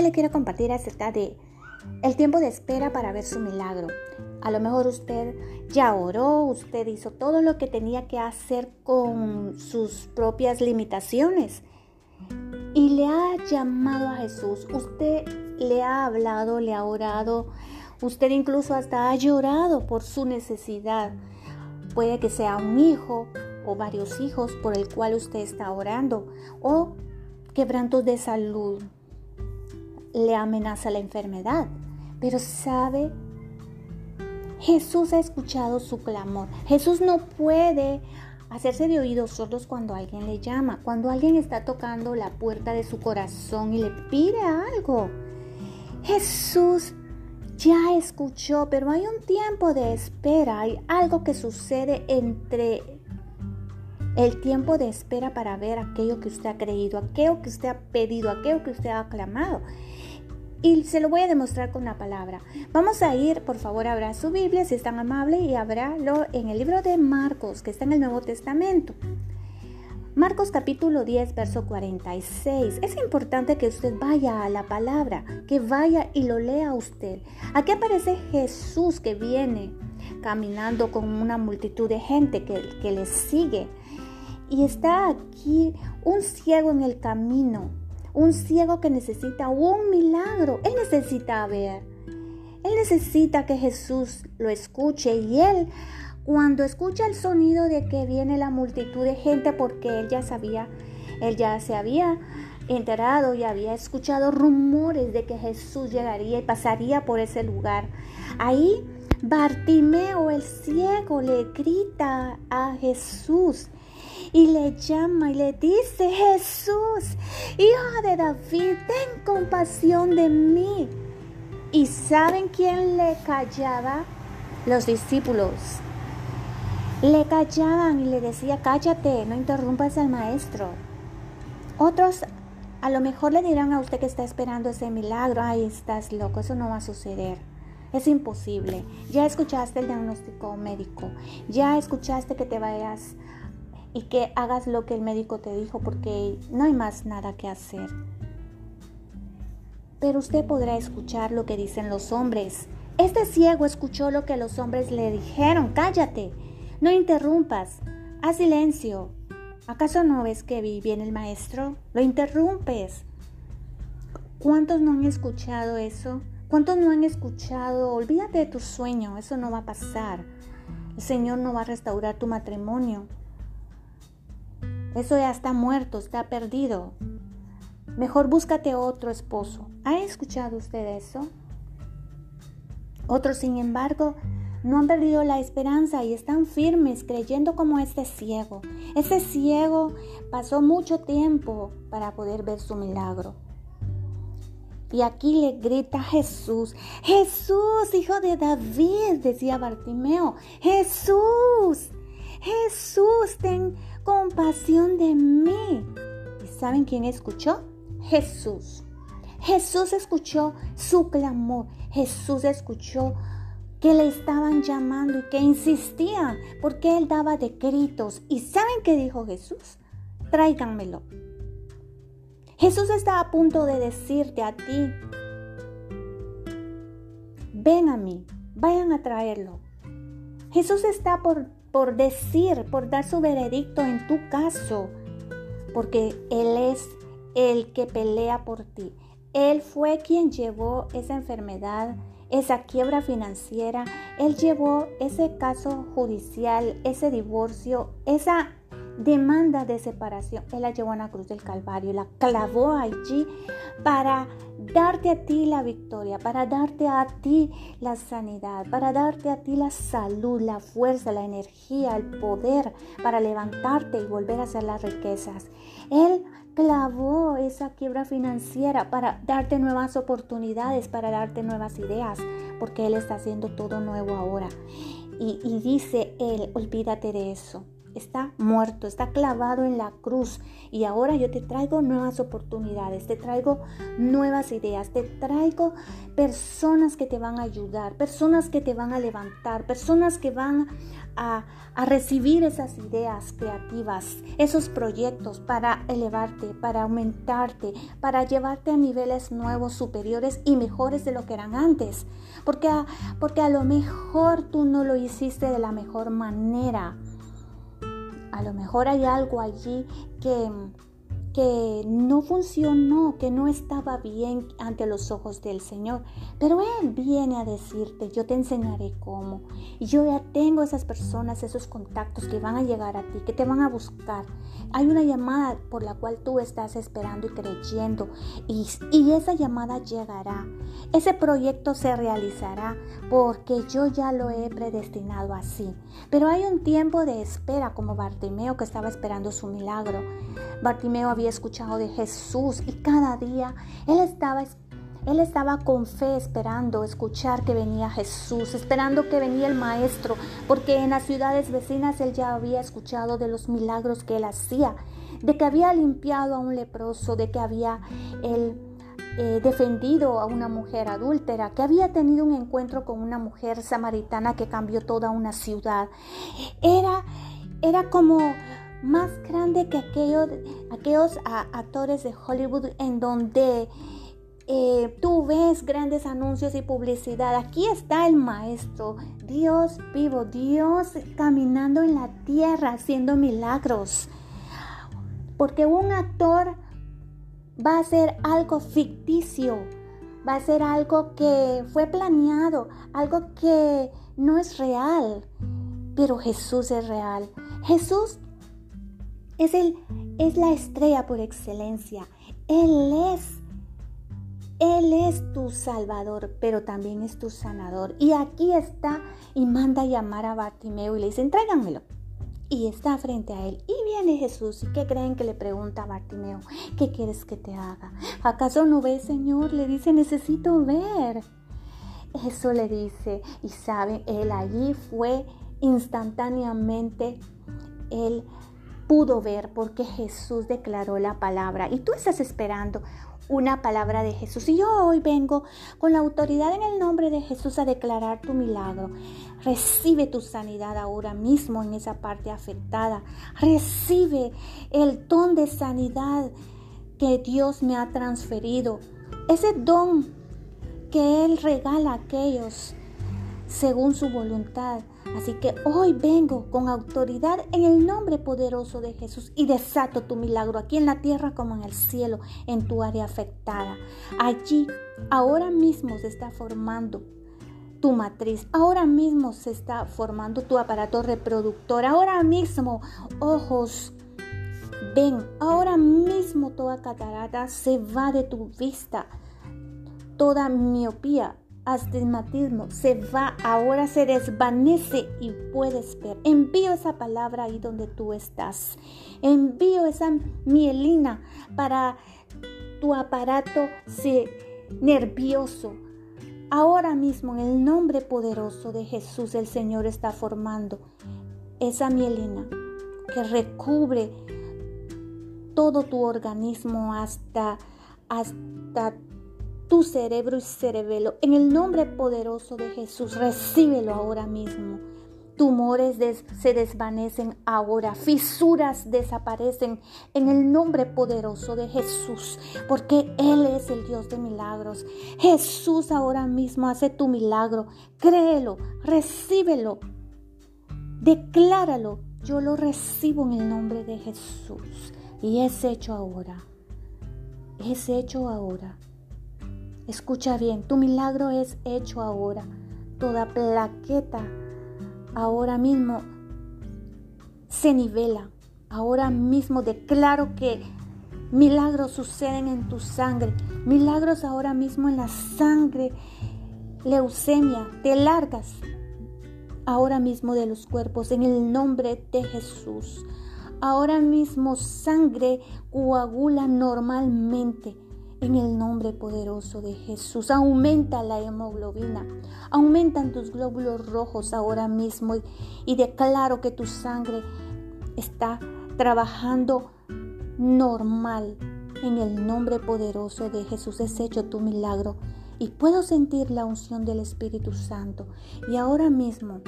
Le quiero compartir acerca de el tiempo de espera para ver su milagro. A lo mejor usted ya oró, usted hizo todo lo que tenía que hacer con sus propias limitaciones y le ha llamado a Jesús. Usted le ha hablado, le ha orado, usted incluso hasta ha llorado por su necesidad. Puede que sea un hijo o varios hijos por el cual usted está orando o quebrantos de salud. Le amenaza la enfermedad. Pero sabe, Jesús ha escuchado su clamor. Jesús no puede hacerse de oídos sordos cuando alguien le llama, cuando alguien está tocando la puerta de su corazón y le pide algo. Jesús ya escuchó, pero hay un tiempo de espera, hay algo que sucede entre el tiempo de espera para ver aquello que usted ha creído, aquello que usted ha pedido, aquello que usted ha clamado. Y se lo voy a demostrar con una palabra. Vamos a ir, por favor, abra su Biblia si es tan amable y abrálo en el libro de Marcos, que está en el Nuevo Testamento. Marcos capítulo 10, verso 46. Es importante que usted vaya a la palabra, que vaya y lo lea usted. Aquí aparece Jesús que viene caminando con una multitud de gente que, que le sigue. Y está aquí un ciego en el camino, un ciego que necesita un milagro. Él necesita ver. Él necesita que Jesús lo escuche y él cuando escucha el sonido de que viene la multitud de gente, porque él ya sabía, él ya se había enterado y había escuchado rumores de que Jesús llegaría y pasaría por ese lugar. Ahí Bartimeo el ciego le grita a Jesús y le llama y le dice, Jesús, hijo de David, ten compasión de mí. ¿Y saben quién le callaba? Los discípulos. Le callaban y le decía, cállate, no interrumpas al maestro. Otros a lo mejor le dirán a usted que está esperando ese milagro, ay, estás loco, eso no va a suceder. Es imposible. Ya escuchaste el diagnóstico médico, ya escuchaste que te vayas y que hagas lo que el médico te dijo porque no hay más nada que hacer. Pero usted podrá escuchar lo que dicen los hombres. Este ciego escuchó lo que los hombres le dijeron, cállate. No interrumpas, haz silencio. ¿Acaso no ves que viene el maestro? Lo interrumpes. ¿Cuántos no han escuchado eso? ¿Cuántos no han escuchado? Olvídate de tu sueño, eso no va a pasar. El Señor no va a restaurar tu matrimonio. Eso ya está muerto, está perdido. Mejor búscate otro esposo. ¿Ha escuchado usted eso? Otros, sin embargo, no han perdido la esperanza y están firmes creyendo como este ciego. Este ciego pasó mucho tiempo para poder ver su milagro. Y aquí le grita Jesús, Jesús, hijo de David, decía Bartimeo, Jesús, Jesús, ten compasión de mí. ¿Y saben quién escuchó? Jesús. Jesús escuchó su clamor, Jesús escuchó que le estaban llamando y que insistían porque él daba decretos. ¿Y saben qué dijo Jesús? Tráiganmelo. Jesús está a punto de decirte a ti, ven a mí, vayan a traerlo. Jesús está por, por decir, por dar su veredicto en tu caso, porque Él es el que pelea por ti. Él fue quien llevó esa enfermedad esa quiebra financiera, Él llevó ese caso judicial, ese divorcio, esa demanda de separación, Él la llevó a la cruz del Calvario, la clavó allí para darte a ti la victoria, para darte a ti la sanidad, para darte a ti la salud, la fuerza, la energía, el poder para levantarte y volver a hacer las riquezas. Él clavó esa quiebra financiera para darte nuevas oportunidades, para darte nuevas ideas, porque Él está haciendo todo nuevo ahora. Y, y dice Él, olvídate de eso, está muerto, está clavado en la cruz. Y ahora yo te traigo nuevas oportunidades, te traigo nuevas ideas, te traigo personas que te van a ayudar, personas que te van a levantar, personas que van a, recibir esas ideas creativas, esos proyectos para elevarte, para aumentarte, para llevarte a niveles nuevos, superiores y mejores de lo que eran antes. Porque, porque a lo mejor tú no lo hiciste de la mejor manera. A lo mejor hay algo allí que, que no funcionó, que no estaba bien ante los ojos del Señor. Pero Él viene a decirte, yo te enseñaré cómo. Y yo ya tengo esas personas, esos contactos que van a llegar a ti, que te van a buscar. Hay una llamada por la cual tú estás esperando y creyendo. Y, y esa llamada llegará. Ese proyecto se realizará porque yo ya lo he predestinado así. Pero hay un tiempo de espera como Bartimeo que estaba esperando su milagro. Bartimeo había escuchado de Jesús y cada día él estaba él estaba con fe esperando escuchar que venía Jesús, esperando que venía el Maestro, porque en las ciudades vecinas él ya había escuchado de los milagros que él hacía, de que había limpiado a un leproso, de que había él defendido a una mujer adúltera, que había tenido un encuentro con una mujer samaritana que cambió toda una ciudad. Era, era como más grande que aquellos, aquellos actores de Hollywood en donde eh, tú ves grandes anuncios y publicidad. Aquí está el maestro, Dios vivo, Dios caminando en la tierra haciendo milagros. Porque un actor va a ser algo ficticio, va a ser algo que fue planeado, algo que no es real. Pero Jesús es real. Jesús es, el, es la estrella por excelencia. Él es. Él es tu salvador, pero también es tu sanador. Y aquí está y manda a llamar a Bartimeo y le dice, entréganmelo. Y está frente a él. Y viene Jesús. ¿Y qué creen que le pregunta a Bartimeo? ¿Qué quieres que te haga? ¿Acaso no ves, Señor? Le dice, necesito ver. Eso le dice. Y sabe, él allí fue instantáneamente, él pudo ver porque Jesús declaró la palabra y tú estás esperando una palabra de Jesús. Y yo hoy vengo con la autoridad en el nombre de Jesús a declarar tu milagro. Recibe tu sanidad ahora mismo en esa parte afectada. Recibe el don de sanidad que Dios me ha transferido. Ese don que Él regala a aquellos según su voluntad. Así que hoy vengo con autoridad en el nombre poderoso de Jesús y desato tu milagro aquí en la tierra como en el cielo, en tu área afectada. Allí, ahora mismo se está formando tu matriz, ahora mismo se está formando tu aparato reproductor, ahora mismo ojos. Ven, ahora mismo toda catarata se va de tu vista, toda miopía astigmatismo se va, ahora se desvanece y puedes ver. Envío esa palabra ahí donde tú estás. Envío esa mielina para tu aparato nervioso. Ahora mismo, en el nombre poderoso de Jesús, el Señor está formando esa mielina que recubre todo tu organismo hasta, hasta tu cerebro y cerebelo. En el nombre poderoso de Jesús, recíbelo ahora mismo. Tumores se desvanecen ahora, fisuras desaparecen en el nombre poderoso de Jesús, porque Él es el Dios de milagros. Jesús ahora mismo hace tu milagro. Créelo, recíbelo, decláralo. Yo lo recibo en el nombre de Jesús y es hecho ahora. Es hecho ahora. Escucha bien, tu milagro es hecho ahora. Toda plaqueta ahora mismo se nivela. Ahora mismo declaro que milagros suceden en tu sangre. Milagros ahora mismo en la sangre. Leucemia, te largas ahora mismo de los cuerpos en el nombre de Jesús. Ahora mismo sangre coagula normalmente en el nombre poderoso de Jesús. Aumenta la hemoglobina, aumentan tus glóbulos rojos ahora mismo y, declaro que tu sangre está trabajando normal. En el nombre poderoso de Jesús es hecho tu milagro y puedo sentir la unción del Espíritu Santo. Y ahora mismo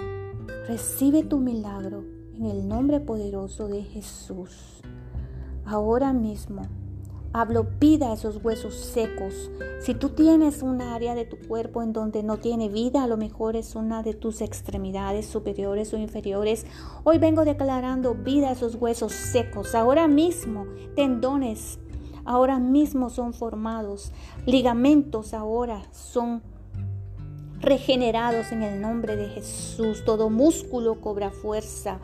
recibe tu milagro en el nombre poderoso de Jesús. Ahora mismo hablo vida a esos huesos secos. Si tú tienes un área de tu cuerpo en donde no tiene vida, a lo mejor es una de tus extremidades superiores o inferiores. Hoy vengo declarando vida a esos huesos secos. Ahora mismo tendones ahora mismo son formados, ligamentos ahora son regenerados en el nombre de Jesús. Todo músculo cobra fuerza.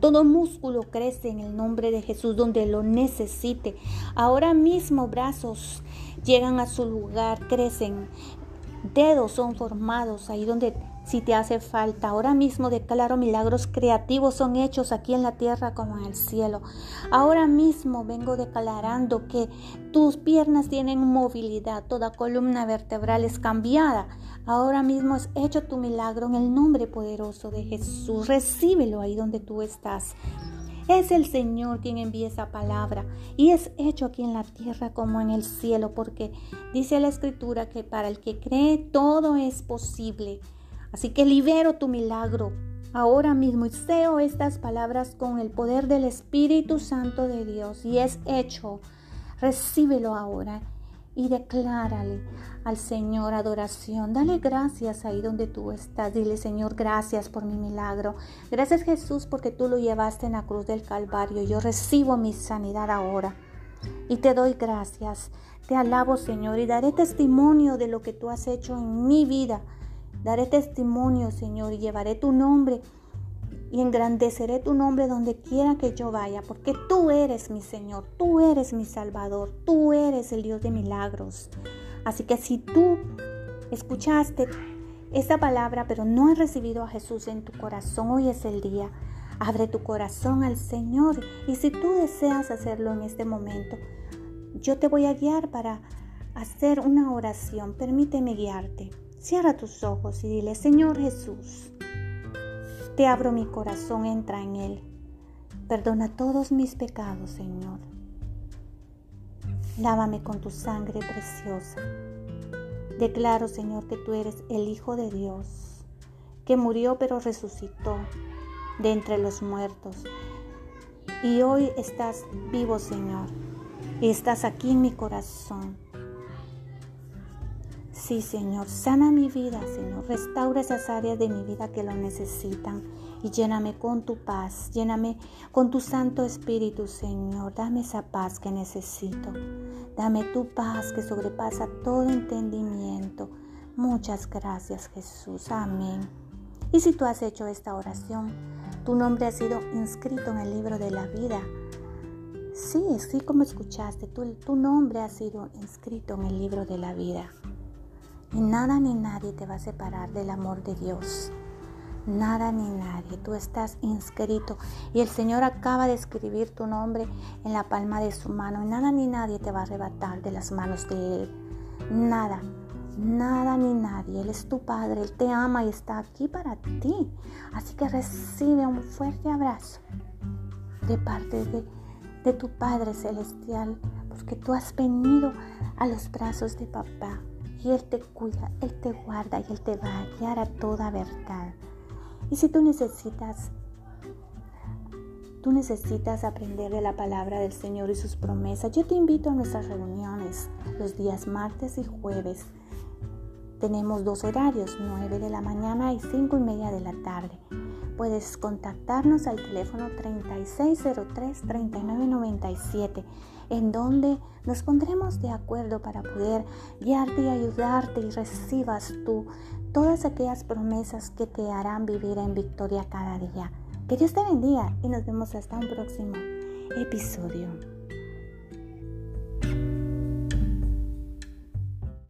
Todo músculo crece en el nombre de Jesús donde lo necesite. Ahora mismo brazos llegan a su lugar, crecen. Dedos son formados ahí donde si te hace falta. Ahora mismo declaro milagros creativos son hechos aquí en la tierra como en el cielo. Ahora mismo vengo declarando que tus piernas tienen movilidad, toda columna vertebral es cambiada. Ahora mismo es hecho tu milagro en el nombre poderoso de Jesús. Recíbelo ahí donde tú estás. Es el Señor quien envía esa palabra y es hecho aquí en la tierra como en el cielo, porque dice la escritura que para el que cree todo es posible. Así que libero tu milagro ahora mismo y seo estas palabras con el poder del Espíritu Santo de Dios y es hecho. Recíbelo ahora y declárale al Señor adoración. Dale gracias ahí donde tú estás. Dile, Señor, gracias por mi milagro. Gracias Jesús porque tú lo llevaste en la cruz del Calvario. Yo recibo mi sanidad ahora. Y te doy gracias. Te alabo, Señor, y daré testimonio de lo que tú has hecho en mi vida Daré testimonio, Señor, y llevaré tu nombre y engrandeceré tu nombre donde quiera que yo vaya, porque tú eres mi Señor, tú eres mi Salvador, tú eres el Dios de milagros. Así que si tú escuchaste esta palabra, pero no has recibido a Jesús en tu corazón, hoy es el día. Abre tu corazón al Señor y si tú deseas hacerlo en este momento, yo te voy a guiar para hacer una oración. Permíteme guiarte. Cierra tus ojos y dile, Señor Jesús, te abro mi corazón, entra en él. Perdona todos mis pecados, Señor. Lávame con tu sangre preciosa. Declaro, Señor, que tú eres el Hijo de Dios, que murió pero resucitó de entre los muertos. Y hoy estás vivo, Señor, y estás aquí en mi corazón. Sí, Señor, sana mi vida, Señor. Restaura esas áreas de mi vida que lo necesitan y lléname con tu paz, lléname con tu Santo Espíritu, Señor. Dame esa paz que necesito. Dame tu paz que sobrepasa todo entendimiento. Muchas gracias, Jesús. Amén. Y si tú has hecho esta oración, tu nombre ha sido inscrito en el libro de la vida. Sí, sí como escuchaste, tu, tu nombre ha sido inscrito en el libro de la vida. Y nada ni nadie te va a separar del amor de Dios. Nada ni nadie. Tú estás inscrito y el Señor acaba de escribir tu nombre en la palma de su mano. Y nada ni nadie te va a arrebatar de las manos de Él. Nada, nada ni nadie. Él es tu Padre, Él te ama y está aquí para ti. Así que recibe un fuerte abrazo de parte de, tu Padre Celestial, porque tú has venido a los brazos de papá y Él te cuida, Él te guarda y Él te va a guiar a toda verdad. Y si tú necesitas, tú necesitas aprender de la palabra del Señor y sus promesas, yo te invito a nuestras reuniones los días martes y jueves. Tenemos dos horarios, 9 de la mañana y 5 y media de la tarde. Puedes contactarnos al teléfono 3603-3997 en donde nos pondremos de acuerdo para poder guiarte y ayudarte y recibas tú todas aquellas promesas que te harán vivir en victoria cada día. Que Dios te bendiga y nos vemos hasta un próximo episodio.